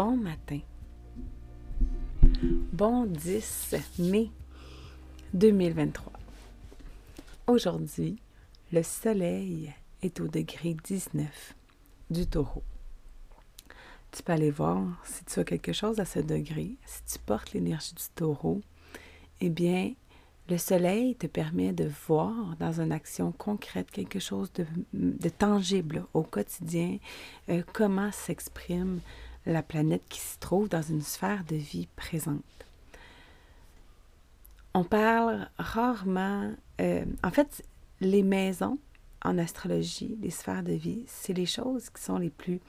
Bon matin. Bon 10 mai 2023. Aujourd'hui, le soleil est au degré 19 du taureau. Tu peux aller voir si tu as quelque chose à ce degré, si tu portes l'énergie du taureau, eh bien, le soleil te permet de voir dans une action concrète quelque chose de, tangible au quotidien, euh, comment s'exprime la planète qui se trouve dans une sphère de vie présente. On parle rarement, euh, en fait, les maisons en astrologie, les sphères de vie, c'est les choses qui sont les plus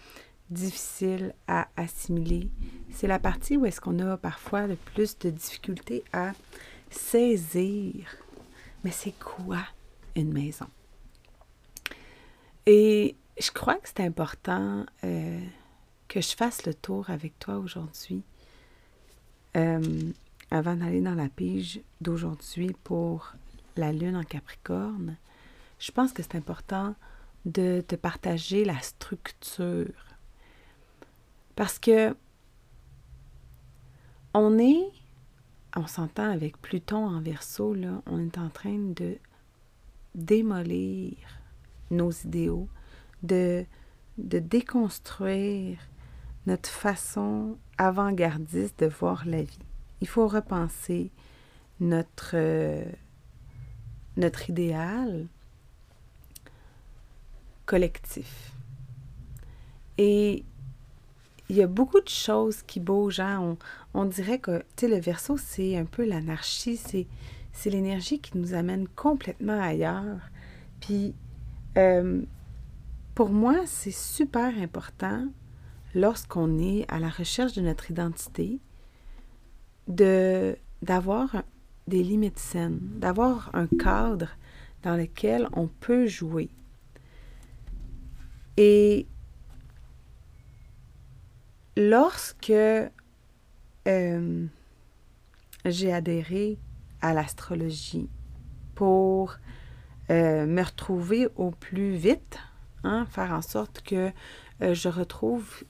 difficiles à assimiler. C'est la partie où est-ce qu'on a parfois le plus de difficultés à saisir. Mais c'est quoi une maison? Et je crois que c'est important euh, que je fasse le tour avec toi aujourd'hui, euh, avant d'aller dans la pige d'aujourd'hui pour la lune en Capricorne, je pense que c'est important de te partager la structure. Parce que on est, on s'entend avec Pluton en verso, là, on est en train de démolir nos idéaux, de, de déconstruire notre façon avant-gardiste de voir la vie. Il faut repenser notre, euh, notre idéal collectif. Et il y a beaucoup de choses qui bougent. Hein. On, dirait que le verso, c'est un peu l'anarchie, c'est, c'est l'énergie qui nous amène complètement ailleurs. Puis, euh, pour moi, c'est super important lorsqu'on est à la recherche de notre identité, de, d'avoir des limites saines, d'avoir un cadre dans lequel on peut jouer. Et lorsque euh, j'ai adhéré à l'astrologie pour euh, me retrouver au plus vite, hein, faire en sorte que euh, je retrouve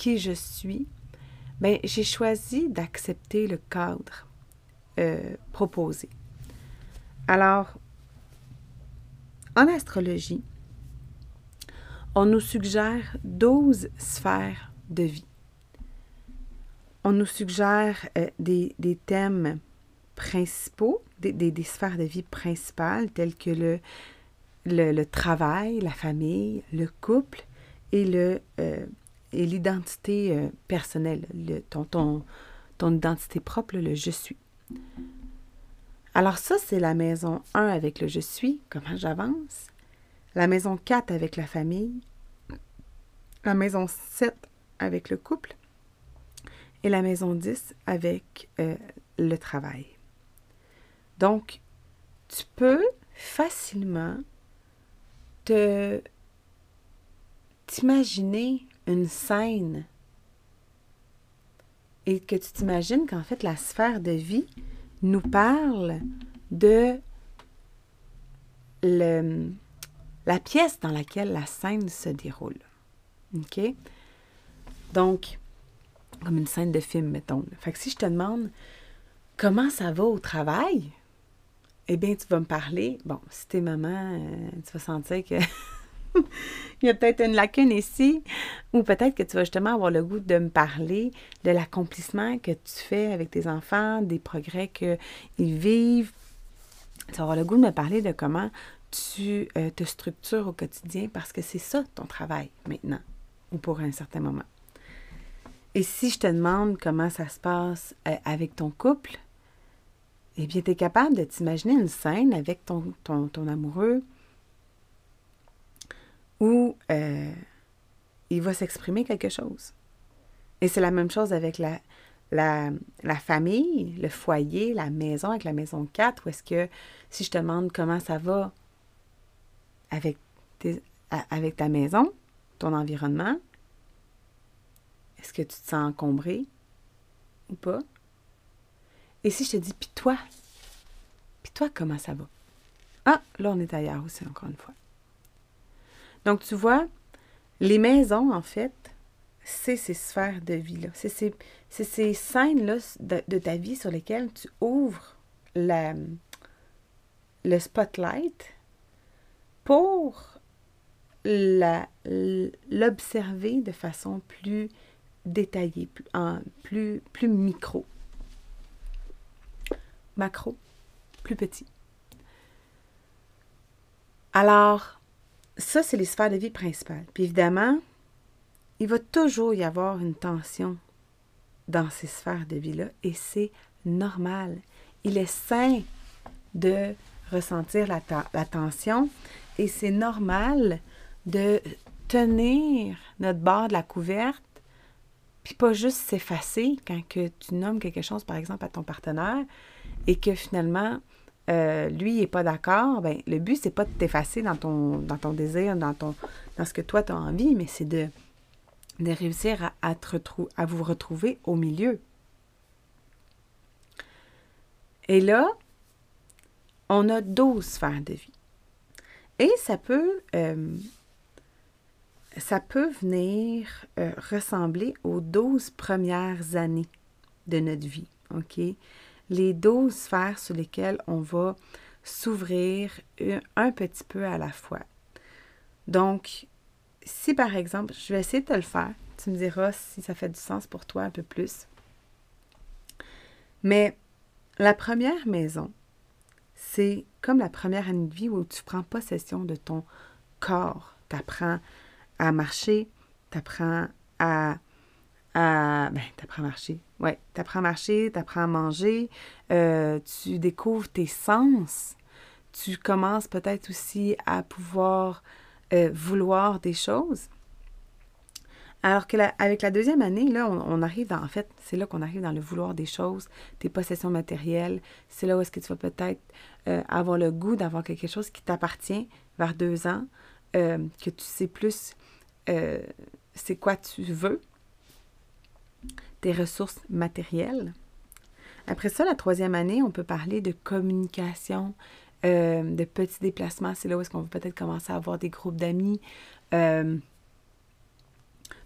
qui je suis, ben, j'ai choisi d'accepter le cadre euh, proposé. Alors, en astrologie, on nous suggère 12 sphères de vie. On nous suggère euh, des, thèmes principaux, des, sphères de vie principales telles que le, le, travail, la famille, le couple et le, euh, et l'identité euh, personnelle, le, ton, ton, ton identité propre, le je suis. Alors ça, c'est la maison 1 avec le je suis, comment j'avance. La maison 4 avec la famille. La maison 7 avec le couple. Et la maison 10 avec euh, le travail. Donc, tu peux facilement te t'imaginer une scène et que tu t'imagines qu'en fait la sphère de vie nous parle de le, la pièce dans laquelle la scène se déroule. OK? Donc, comme une scène de film, mettons. Fait que si je te demande comment ça va au travail, eh bien, tu vas me parler. Bon, si t'es maman, euh, tu vas sentir que il y a peut-être une lacune ici, ou peut-être que tu vas justement avoir le goût de me parler de l'accomplissement que tu fais avec tes enfants, des progrès qu'ils vivent. Tu vas avoir le goût de me parler de comment tu euh, te structures au quotidien parce que c'est ça ton travail maintenant, ou pour un certain moment. Et si je te demande comment ça se passe euh, avec ton couple, eh bien, tu es capable de t'imaginer une scène avec ton, ton, amoureux où euh, il va s'exprimer quelque chose. Et c'est la même chose avec la, la, famille, le foyer, la maison, avec la maison 4, où est-ce que si je te demande comment ça va avec, avec ta maison, ton environnement, est-ce que tu te sens encombré ou pas? Et si je te dis, puis toi, puis toi, comment ça va? Ah, là, on est ailleurs aussi, encore une fois. Donc, tu vois, les maisons, en fait, c'est ces sphères de vie-là. C'est ces, ces scènes-là de, ta vie sur lesquelles tu ouvres le spotlight pour l'observer de façon plus détaillée, plus, en, plus micro. Macro, plus petit. Alors, ça, c'est les sphères de vie principales. Puis évidemment, il va toujours y avoir une tension dans ces sphères de vie-là et c'est normal. Il est sain de ressentir la, tension et c'est normal de tenir notre barre de la couverte puis pas juste s'effacer quand tu nommes quelque chose, par exemple, à ton partenaire et que finalement, euh, lui, n'est pas d'accord, ben, le but, c'est pas de t'effacer dans ton, dans ton désir, dans, ton, dans ce que toi, tu as envie, mais c'est de, de réussir à, à vous retrouver au milieu. Et là, on a 12 sphères de vie. Et ça peut, euh, ça peut venir euh, ressembler aux 12 premières années de notre vie. OK? Les 12 sphères sur lesquelles on va s'ouvrir un petit peu à la fois. Donc, si par exemple, je vais essayer de te le faire, tu me diras si ça fait du sens pour toi un peu plus. Mais la première maison, c'est comme la première année de vie où tu prends possession de ton corps. Tu apprends à marcher, tu apprends à. À ben, à marcher. Ouais, tu apprends à manger, euh, tu découvres tes sens. Tu commences peut-être aussi à pouvoir euh, vouloir des choses. Alors que avec la deuxième année, là, on, arrive en fait, c'est là qu'on arrive dans le vouloir des choses, tes possessions matérielles. C'est là où est-ce que tu vas peut-être euh, avoir le goût d'avoir quelque chose qui t'appartient vers deux ans, que tu sais plus c'est quoi tu veux, tes ressources matérielles. Après ça, la troisième année, on peut parler de communication, euh, de petits déplacements. C'est là où est-ce qu'on va peut-être commencer à avoir des groupes d'amis, euh,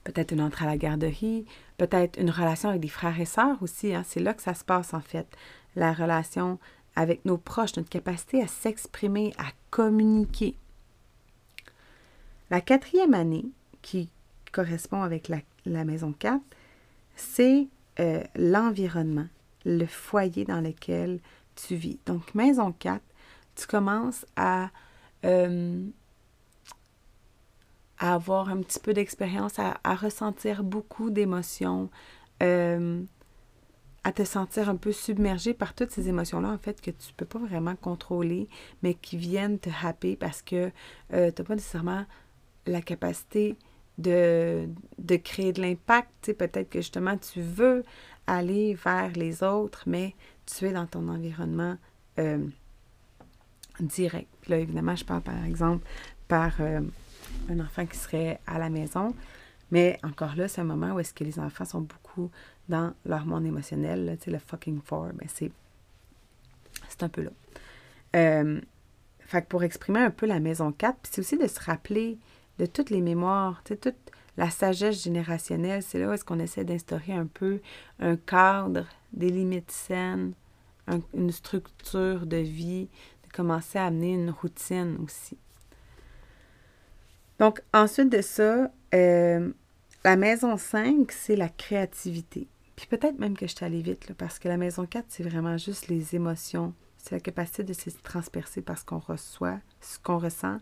peut-être une entrée à la garderie, peut-être une relation avec des frères et sœurs aussi. Hein. C'est là que ça se passe en fait. La relation avec nos proches, notre capacité à s'exprimer, à communiquer. La quatrième année, qui correspond avec la, maison 4, c'est euh, l'environnement, le foyer dans lequel tu vis. Donc, maison 4, tu commences à, euh, avoir un petit peu d'expérience, à, ressentir beaucoup d'émotions, euh, à te sentir un peu submergé par toutes ces émotions-là, en fait, que tu ne peux pas vraiment contrôler, mais qui viennent te happer parce que tu n'as pas nécessairement la capacité de, de créer de l'impact. Peut-être que justement, tu veux aller vers les autres, mais tu es dans ton environnement direct. là, évidemment, je parle par exemple par euh, un enfant qui serait à la maison. Mais encore là, c'est un moment où est-ce que les enfants sont beaucoup dans leur monde émotionnel, sais, le fucking four, mais c'est, c'est un peu là. Euh, fait que pour exprimer un peu la maison 4, puis c'est aussi de se rappeler de toutes les mémoires, toute la sagesse générationnelle, c'est là où est-ce qu'on essaie d'instaurer un peu un cadre, des limites saines, une structure de vie, commencer à amener une routine aussi. Donc, ensuite de ça, euh, la maison 5, c'est la créativité. Puis peut-être même que je suis allée vite, parce que la maison 4, c'est vraiment juste les émotions. C'est la capacité de se transpercer par ce qu'on reçoit, ce qu'on ressent,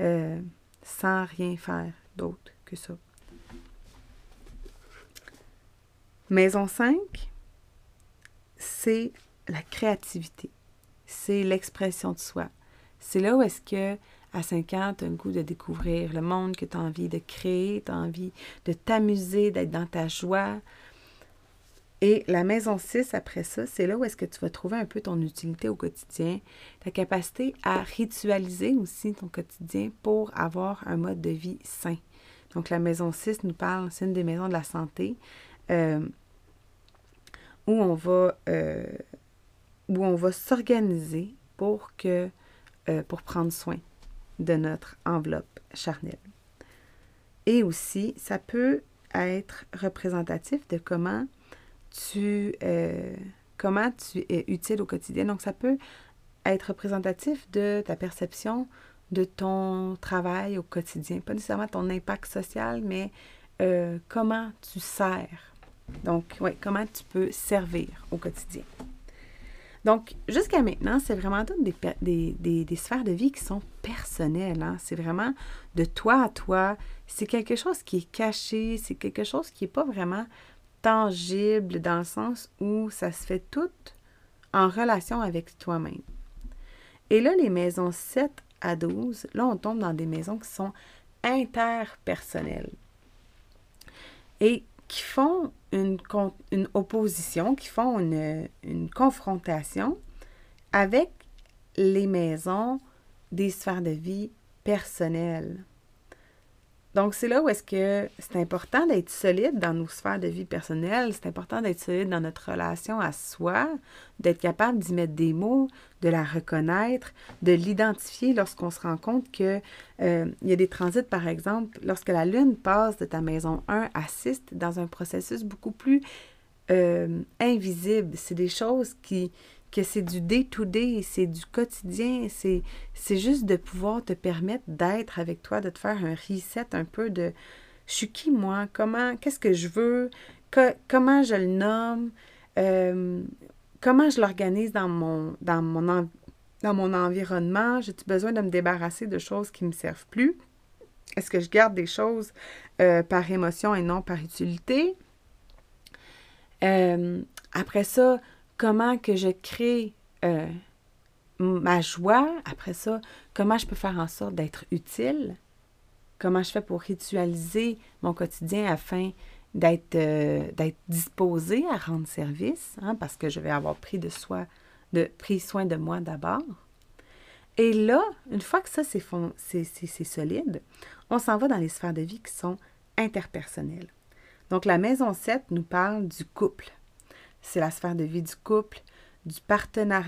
euh, sans rien faire d'autre que ça. Maison 5, c'est la créativité. C'est l'expression de soi. C'est là où est-ce que à 5 ans, tu as le goût de découvrir le monde que tu as envie de créer, tu as envie de t'amuser, d'être dans ta joie. Et la maison 6, après ça, c'est là où est-ce que tu vas trouver un peu ton utilité au quotidien, ta capacité à ritualiser aussi ton quotidien pour avoir un mode de vie sain. Donc la maison 6 nous parle, c'est une des maisons de la santé, euh, où on va, euh, où on va s'organiser pour que, euh, pour prendre soin de notre enveloppe charnelle. Et aussi, ça peut être représentatif de comment euh, comment tu es utile au quotidien. Donc, ça peut être représentatif de ta perception de ton travail au quotidien. Pas nécessairement ton impact social, mais euh, comment tu sers. Donc, oui, comment tu peux servir au quotidien. Donc, jusqu'à maintenant, c'est vraiment toutes des, des, sphères de vie qui sont personnelles. Hein. C'est vraiment de toi à toi. C'est quelque chose qui est caché, c'est quelque chose qui n'est pas vraiment tangible dans le sens où ça se fait tout en relation avec toi-même. Et là, les maisons 7 à 12, là, on tombe dans des maisons qui sont interpersonnelles. Et qui font une, opposition, qui font une confrontation avec les maisons des sphères de vie personnelles. Donc, c'est là où est-ce que c'est important d'être solide dans nos sphères de vie personnelles, c'est important d'être solide dans notre relation à soi, d'être capable d'y mettre des mots, de la reconnaître, de l'identifier lorsqu'on se rend compte que euh, il y a des transits, par exemple, lorsque la Lune passe de ta maison 1 à 6 dans un processus beaucoup plus euh, invisible. C'est des choses qui, que c'est du day-to-day, c'est du quotidien, c'est, juste de pouvoir te permettre d'être avec toi, de te faire un reset un peu de je suis qui moi, comment, qu'est-ce que je veux, comment je le nomme, euh, comment je l'organise dans mon, dans mon, dans mon environnement, j'ai-tu besoin de me débarrasser de choses qui ne me servent plus? Est-ce que je garde des choses euh, par émotion et non par utilité? Euh, après ça, comment que je crée euh, ma joie. Après ça, comment je peux faire en sorte d'être utile. Comment je fais pour ritualiser mon quotidien afin d'être euh, d'être disposé à rendre service, hein, parce que je vais avoir pris, de, soi, de, pris soin de moi d'abord. Et là, une fois que ça, c'est solide, on s'en va dans les sphères de vie qui sont interpersonnelles. Donc, la maison 7 nous parle du couple c'est la sphère de vie du couple, du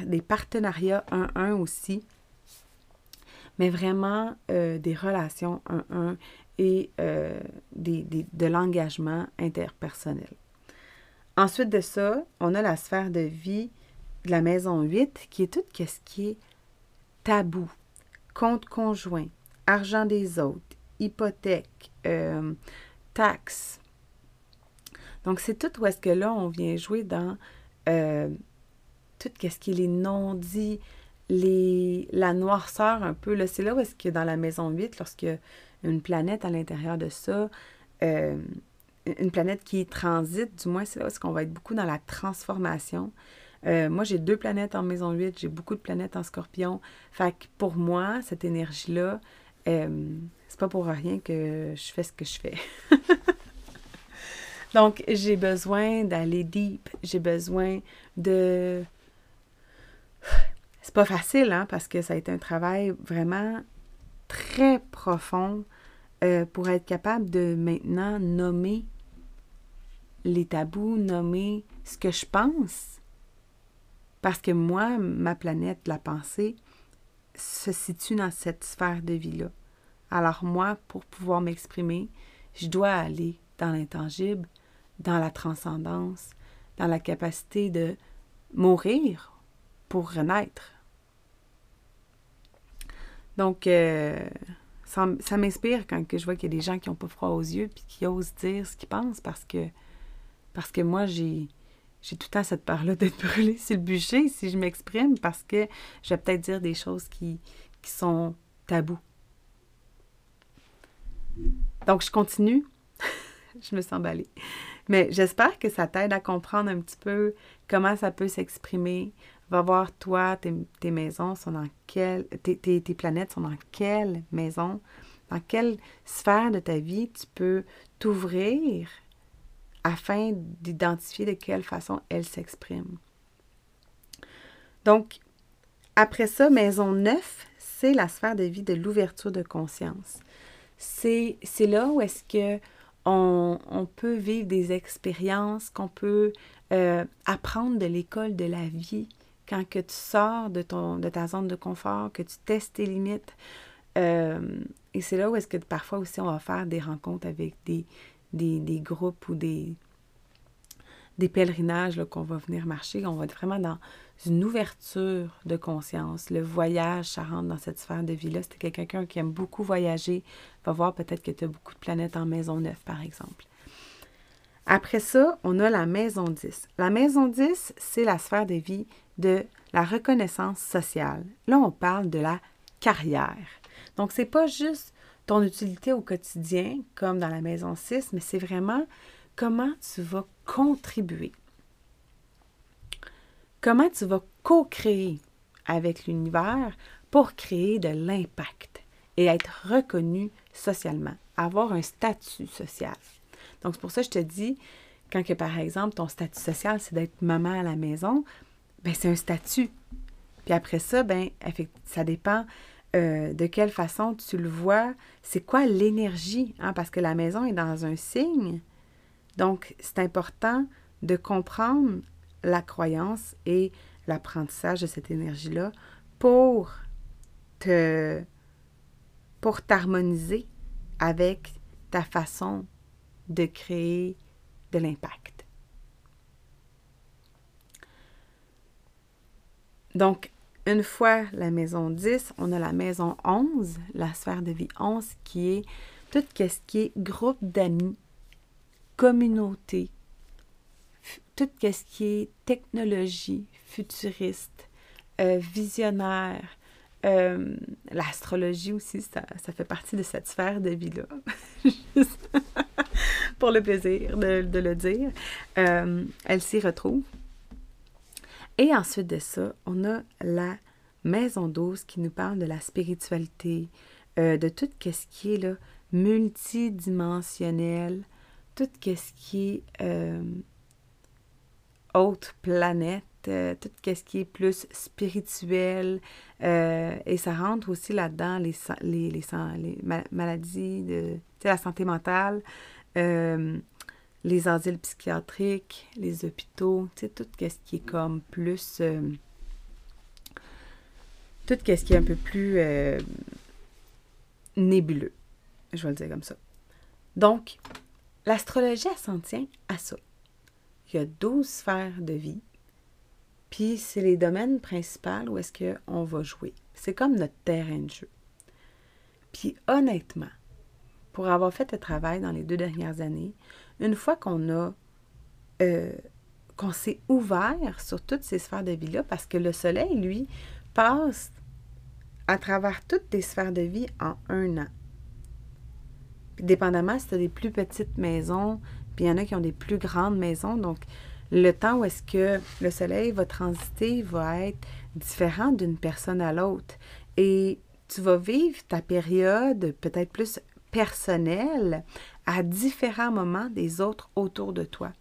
des partenariats 1-1 aussi, mais vraiment euh, des relations 1-1 et euh, de l'engagement interpersonnel. Ensuite de ça, on a la sphère de vie de la maison 8 qui est tout ce qui est tabou, compte conjoint, argent des autres, hypothèque, euh, taxes, donc, c'est tout où est-ce que là, on vient jouer dans euh, tout ce qui est les non-dits, les, la noirceur un peu. C'est là où est-ce que dans la maison 8, lorsqu'il y a une planète à l'intérieur de ça, euh, une planète qui transite, du moins, c'est là où est-ce qu'on va être beaucoup dans la transformation. Euh, moi, j'ai deux planètes en maison 8, j'ai beaucoup de planètes en scorpion. Fait que pour moi, cette énergie-là, c'est pas pour rien que je fais ce que je fais. Donc, j'ai besoin d'aller deep. J'ai besoin de. C'est pas facile, hein, parce que ça a été un travail vraiment très profond euh, pour être capable de maintenant nommer les tabous, nommer ce que je pense. Parce que moi, ma planète, la pensée, se situe dans cette sphère de vie-là. Alors moi, pour pouvoir m'exprimer, je dois aller dans l'intangible, dans la transcendance, dans la capacité de mourir pour renaître. Donc, euh, ça, m'inspire quand que je vois qu'il y a des gens qui n'ont pas froid aux yeux puis qui osent dire ce qu'ils pensent parce que, parce que moi, j'ai, j'ai tout le temps cette part-là d'être brûlée sur le bûcher si je m'exprime parce que je vais peut-être dire des choses qui, qui sont tabous. Donc, je continue je me sens emballée. Mais j'espère que ça t'aide à comprendre un petit peu comment ça peut s'exprimer. Va voir, toi, tes, maisons sont dans quelle... Tes, tes, tes, planètes sont dans quelle maison? Dans quelle sphère de ta vie tu peux t'ouvrir afin d'identifier de quelle façon elles s'expriment. Donc, après ça, maison 9, c'est la sphère de vie de l'ouverture de conscience. C'est là où est-ce que on, peut vivre des expériences, qu'on peut euh, apprendre de l'école de la vie quand que tu sors de, ton, de ta zone de confort, que tu testes tes limites. Euh, et c'est là où est-ce que parfois aussi on va faire des rencontres avec des, des, groupes ou des, des pèlerinages qu'on va venir marcher. On va être vraiment dans une ouverture de conscience. Le voyage, ça rentre dans cette sphère de vie-là. Si tu quelqu'un qui aime beaucoup voyager, va voir peut-être que tu as beaucoup de planètes en maison 9, par exemple. Après ça, on a la maison 10. La maison 10, c'est la sphère de vie de la reconnaissance sociale. Là, on parle de la carrière. Donc, c'est pas juste ton utilité au quotidien, comme dans la maison 6, mais c'est vraiment comment tu vas contribuer. Comment tu vas co-créer avec l'univers pour créer de l'impact et être reconnu socialement, avoir un statut social? Donc, c'est pour ça que je te dis, quand que, par exemple, ton statut social, c'est d'être maman à la maison, ben c'est un statut. Puis après ça, ben ça dépend euh, de quelle façon tu le vois, c'est quoi l'énergie, hein, parce que la maison est dans un signe. Donc, c'est important de comprendre la croyance et l'apprentissage de cette énergie-là pour te pour t'harmoniser avec ta façon de créer de l'impact. Donc, une fois la maison 10, on a la maison 11, la sphère de vie 11, qui est tout ce qui est groupe d'amis, communauté, tout ce qui est technologie, futuriste, euh, visionnaire, euh, l'astrologie aussi, ça, fait partie de cette sphère de vie-là. Pour le plaisir de, le dire. Euh, elle s'y retrouve. Et ensuite de ça, on a la maison 12 qui nous parle de la spiritualité, euh, de tout ce qui est là, multidimensionnel, tout ce qui est euh, autre planète, euh, tout ce qui est plus spirituel. et ça rentre aussi là-dedans les, les, les, maladies, de la santé mentale les asiles psychiatriques, les hôpitaux, tout ce qui est comme plus... Euh, tout ce qui est un peu plus euh, nébuleux. Je vais le dire comme ça. Donc, l'astrologie, elle s'en tient à ça. Il y a 12 sphères de vie, puis c'est les domaines principaux où est-ce qu'on va jouer. C'est comme notre terrain de jeu. Puis honnêtement, pour avoir fait le travail dans les deux dernières années, une fois qu'on a euh, qu'on s'est ouvert sur toutes ces sphères de vie-là, parce que le soleil, lui, passe à travers toutes les sphères de vie en un an. Puis, dépendamment si tu as des plus petites maisons, il y en a qui ont des plus grandes maisons, donc le temps où est-ce que le soleil va transiter va être différent d'une personne à l'autre. Et tu vas vivre ta période peut-être plus personnelle à différents moments des autres autour de toi.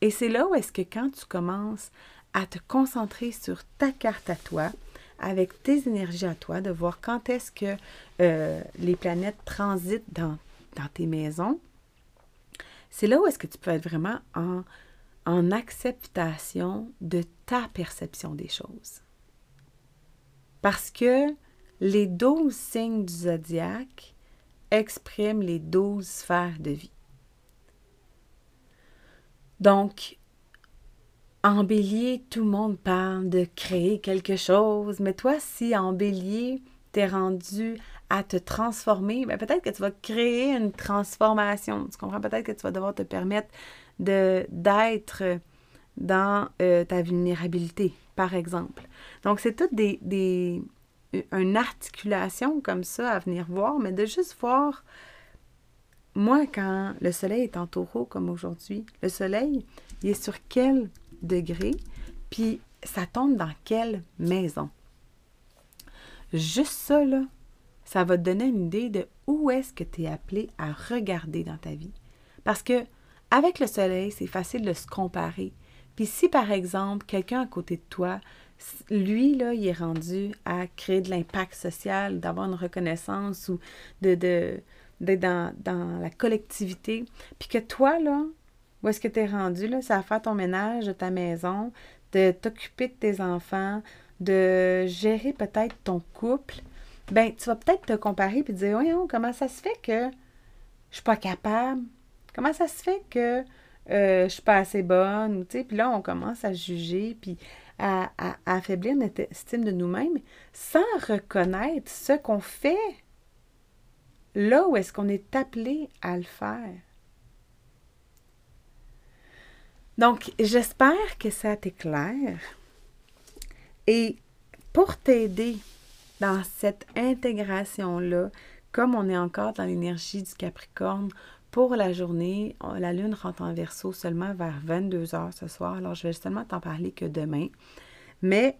Et c'est là où est-ce que quand tu commences à te concentrer sur ta carte à toi, avec tes énergies à toi, de voir quand est-ce que euh, les planètes transitent dans tes maisons, c'est là où est-ce que tu peux être vraiment en, acceptation de ta perception des choses. Parce que les douze signes du zodiaque exprime les douze sphères de vie. Donc, en bélier, tout le monde parle de créer quelque chose, mais toi, si en bélier, tu es rendu à te transformer, ben peut-être que tu vas créer une transformation. Tu comprends? Peut-être que tu vas devoir te permettre d'être dans euh, ta vulnérabilité, par exemple. Donc, c'est toutes des, une articulation comme ça à venir voir, mais de juste voir moi, quand le soleil est en taureau comme aujourd'hui, le soleil, il est sur quel degré, puis ça tombe dans quelle maison? Juste ça, là, ça va te donner une idée de où est-ce que tu es appelé à regarder dans ta vie. Parce que avec le soleil, c'est facile de se comparer. Puis si par exemple, quelqu'un à côté de toi, lui, là, il est rendu à créer de l'impact social, d'avoir une reconnaissance ou d'être dans, la collectivité, puis que toi, là, où est-ce que tu es rendu, là, ça va faire ton ménage ta maison, de t'occuper de tes enfants, de gérer peut-être ton couple, ben tu vas peut-être te comparer et te dire Voyons, comment ça se fait que je suis pas capable? Comment ça se fait que euh, je suis pas assez bonne? Puis là, on commence à juger puis à affaiblir notre estime de nous-mêmes sans reconnaître ce qu'on fait là où est-ce qu'on est appelé à le faire. Donc, j'espère que ça t'éclaire. Et pour t'aider dans cette intégration-là, comme on est encore dans l'énergie du Capricorne, pour la journée, la Lune rentre en verso seulement vers 22 heures ce soir. Alors, je vais seulement t'en parler que demain. Mais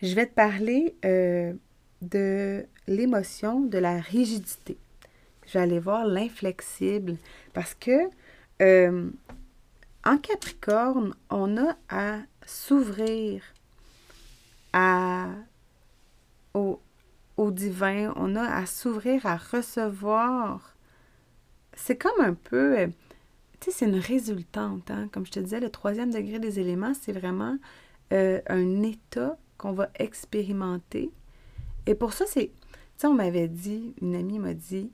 je vais te parler euh, de l'émotion de la rigidité. Je vais aller voir l'inflexible parce que euh, en Capricorne, on a à s'ouvrir à, au, divin, on a à s'ouvrir à recevoir. C'est comme un peu, euh, tu sais, c'est une résultante. Hein? Comme je te disais, le troisième degré des éléments, c'est vraiment euh, un état qu'on va expérimenter. Et pour ça, c'est, tu sais, on m'avait dit, une amie m'a dit,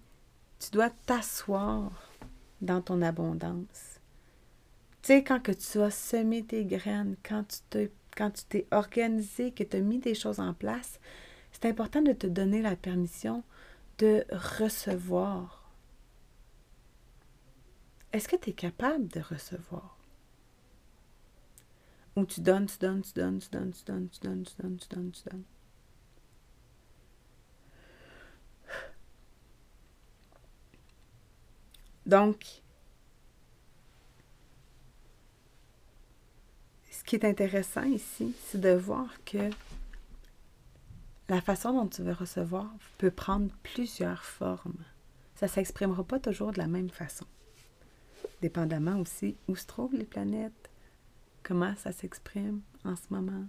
tu dois t'asseoir dans ton abondance. Tu sais, quand que tu as semé tes graines, quand tu t'es, quand tu t'es organisé, que tu as mis des choses en place, c'est important de te donner la permission de recevoir. Est-ce que tu es capable de recevoir? Ou tu donnes, tu donnes, tu donnes, tu donnes, tu donnes, tu donnes, tu donnes, tu donnes, tu donnes. Donc, ce qui est intéressant ici, c'est de voir que la façon dont tu veux recevoir peut prendre plusieurs formes. Ça ne s'exprimera pas toujours de la même façon. Dépendamment aussi où se trouvent les planètes, comment ça s'exprime en ce moment,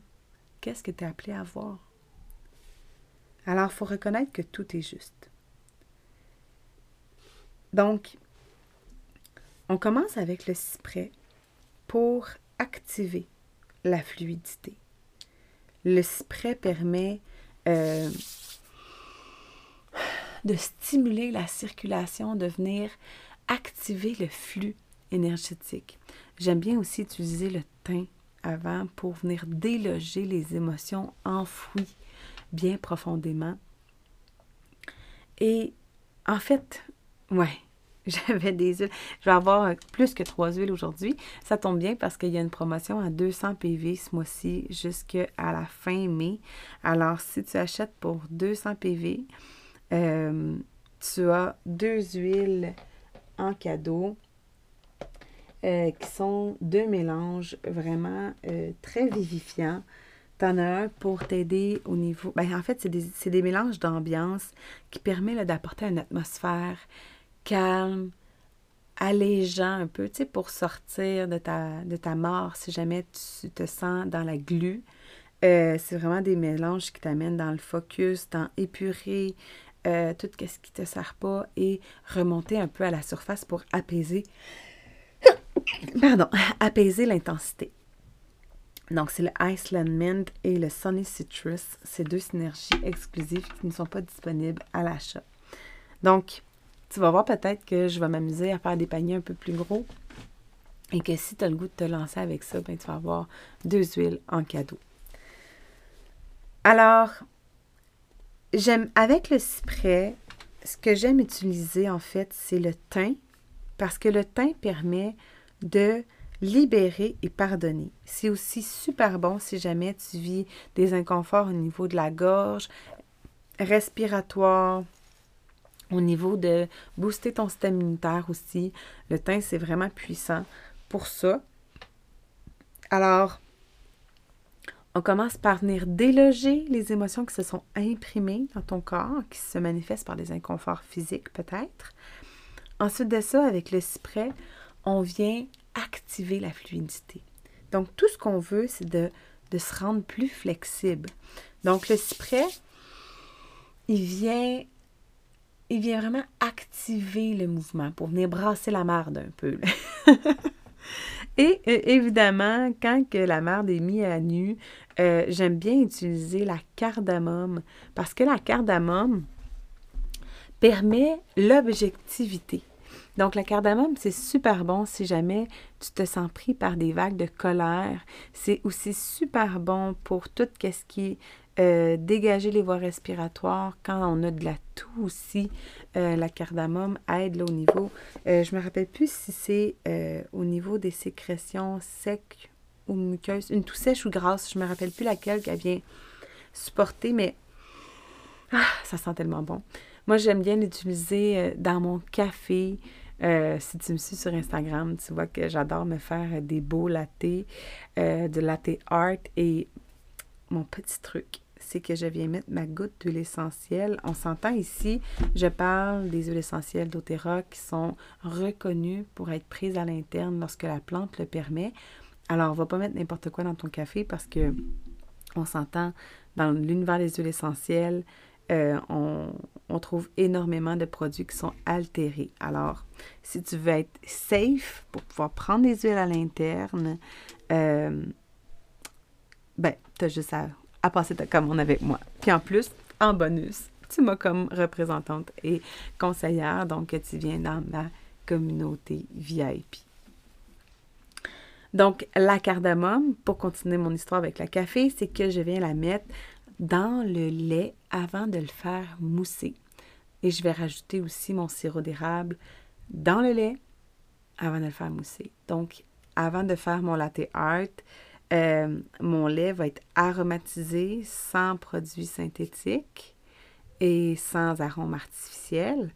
qu'est-ce que tu es appelé à voir. Alors, il faut reconnaître que tout est juste. Donc, on commence avec le cyprès pour activer la fluidité. Le spray permet euh, de stimuler la circulation, de venir activer le flux énergétique. J'aime bien aussi utiliser le thym avant pour venir déloger les émotions enfouies bien profondément. Et en fait, ouais, J'avais des huiles. Je vais avoir plus que trois huiles aujourd'hui. Ça tombe bien parce qu'il y a une promotion à 200 PV ce mois-ci jusqu'à la fin mai. Alors, si tu achètes pour 200 PV, euh, tu as deux huiles en cadeau euh, qui sont deux mélanges vraiment euh, très vivifiants. Tu en as un pour t'aider au niveau. Ben, en fait, c'est des, des, mélanges d'ambiance qui permettent d'apporter une atmosphère calme, allégeant un peu, tu sais, pour sortir de ta, de ta mort si jamais tu te sens dans la glu. Euh, c'est vraiment des mélanges qui t'amènent dans le focus, dans épurer euh, tout ce qui ne te sert pas et remonter un peu à la surface pour apaiser, pardon, apaiser l'intensité. Donc, c'est le Iceland Mint et le Sunny Citrus, ces deux synergies exclusives qui ne sont pas disponibles à l'achat. Donc, tu vas voir peut-être que je vais m'amuser à faire des paniers un peu plus gros et que si tu as le goût de te lancer avec ça, ben, tu vas avoir deux huiles en cadeau. Alors, j'aime avec le cyprès, ce que j'aime utiliser en fait, c'est le thym parce que le thym permet de libérer et pardonner. C'est aussi super bon si jamais tu vis des inconforts au niveau de la gorge, respiratoire, au niveau de booster ton système immunitaire aussi. Le thym, c'est vraiment puissant pour ça. Alors, on commence par venir déloger les émotions qui se sont imprimées dans ton corps, qui se manifestent par des inconforts physiques peut-être. Ensuite de ça, avec le cyprès, on vient activer la fluidité. Donc, tout ce qu'on veut, c'est de, de, se rendre plus flexible. Donc, le cyprès, il vient, il vient vraiment activer le mouvement pour venir brasser la marde un peu. Et euh, évidemment, quand que la marde est mise à nu, euh, j'aime bien utiliser la cardamome parce que la cardamome permet l'objectivité. Donc, la cardamome, c'est super bon si jamais tu te sens pris par des vagues de colère. C'est aussi super bon pour tout ce qui euh, dégager les voies respiratoires quand on a de la toux aussi. Euh, la cardamome aide là, au niveau. Euh, je me rappelle plus si c'est au niveau des sécrétions secs ou muqueuses. Une toux sèche ou grasse. Je me rappelle plus laquelle qu'elle vient supporter, mais ah, ça sent tellement bon. Moi, j'aime bien l'utiliser dans mon café. si tu me suis sur Instagram, tu vois que j'adore me faire des beaux lattés, de latte art. Et mon petit truc, c'est que je viens mettre ma goutte d'huile essentielle. On s'entend ici, je parle des huiles essentielles d'Otera qui sont reconnues pour être prises à l'interne lorsque la plante le permet. Alors, on va pas mettre n'importe quoi dans ton café parce que on s'entend dans l'univers des huiles essentielles, euh, on, trouve énormément de produits qui sont altérés. Alors, si tu veux être safe pour pouvoir prendre des huiles à l'interne, euh, ben, tu as juste à à passer ta commande avec moi. Puis en plus, en bonus, tu m'as comme représentante et conseillère, donc tu viens dans ma communauté VIP. Donc, la cardamome, pour continuer mon histoire avec le café, c'est que je viens la mettre dans le lait avant de le faire mousser. Et je vais rajouter aussi mon sirop d'érable dans le lait avant de le faire mousser. Donc, avant de faire mon latte art, euh, mon lait va être aromatisé sans produits synthétiques et sans arômes artificiels.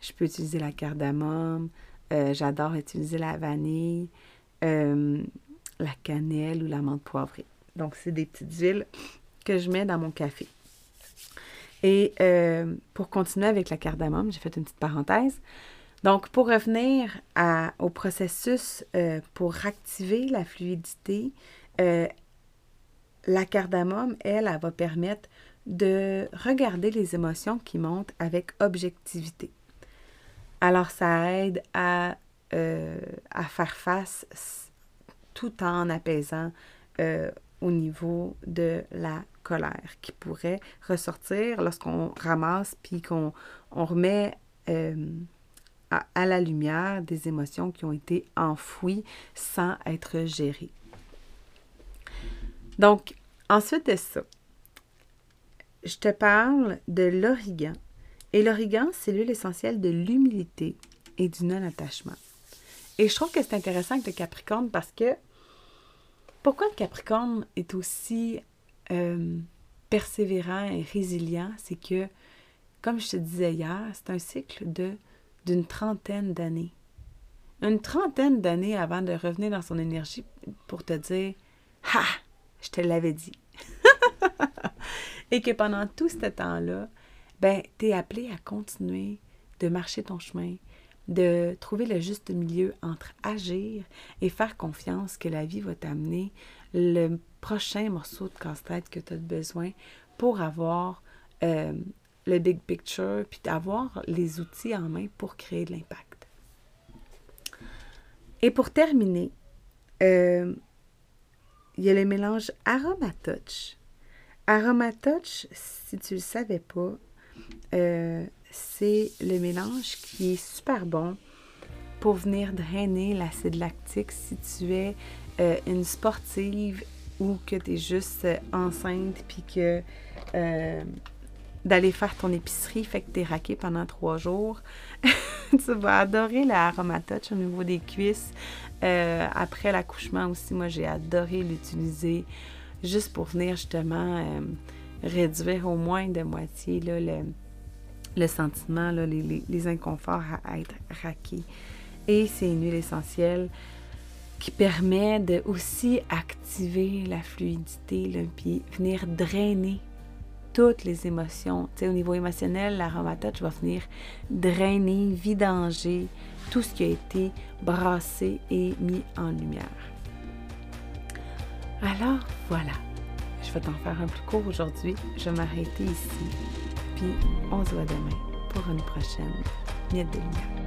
Je peux utiliser la cardamome, euh, j'adore utiliser la vanille, euh, la cannelle ou la menthe poivrée. Donc, c'est des petites huiles que je mets dans mon café. Et pour continuer avec la cardamome, j'ai fait une petite parenthèse. Donc, pour revenir au processus pour activer la fluidité, euh, la cardamome, elle, elle va permettre de regarder les émotions qui montent avec objectivité. Alors, ça aide à, euh, faire face tout en apaisant euh, au niveau de la colère qui pourrait ressortir lorsqu'on ramasse puis qu'on on remet à, la lumière des émotions qui ont été enfouies sans être gérées. Donc, ensuite de ça, je te parle de l'origan. Et l'origan, c'est l'huile essentielle de l'humilité et du non-attachement. Et je trouve que c'est intéressant avec le Capricorne parce que pourquoi le Capricorne est aussi euh, persévérant et résilient, c'est que, comme je te disais hier, c'est un cycle de d'une trentaine d'années. Une trentaine d'années avant de revenir dans son énergie pour te dire Ha! Je te l'avais dit. Et que pendant tout ce temps-là, ben, tu es appelé à continuer de marcher ton chemin, de trouver le juste milieu entre agir et faire confiance que la vie va t'amener le prochain morceau de casse-tête que tu as besoin pour avoir euh, le big picture, puis d'avoir les outils en main pour créer de l'impact. Et pour terminer, euh, il y a le mélange Aromatouch. Aromatouch, si tu ne le savais pas, euh, c'est le mélange qui est super bon pour venir drainer l'acide lactique si tu es euh, une sportive ou que tu es juste enceinte puis que euh, d'aller faire ton épicerie fait que tu es raqué pendant trois jours. tu vas adorer l'aromatouch au niveau des cuisses. Euh, après l'accouchement aussi, moi, j'ai adoré l'utiliser juste pour venir justement euh, réduire au moins de moitié là, le sentiment, les, inconforts à, être raqués. Et c'est une huile essentielle qui permet de aussi activer la fluidité, puis venir drainer toutes les émotions. Tu sais, au niveau émotionnel, l'aromatouch va venir drainer, vidanger tout ce qui a été brassé et mis en lumière. Alors, voilà. Je vais t'en faire un plus court aujourd'hui. Je vais m'arrêter ici. Puis, on se voit demain pour une prochaine miette de lumière.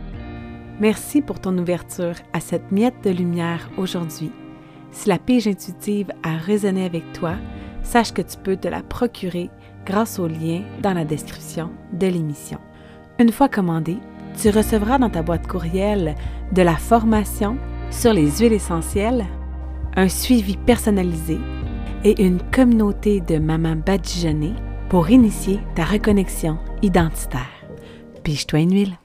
Merci pour ton ouverture à cette miette de lumière aujourd'hui. Si la pige intuitive a résonné avec toi, sache que tu peux te la procurer grâce au lien dans la description de l'émission. Une fois commandée, tu recevras dans ta boîte courriel de la formation sur les huiles essentielles, un suivi personnalisé et une communauté de mamans badigeonnées pour initier ta reconnexion identitaire. Pige-toi une huile.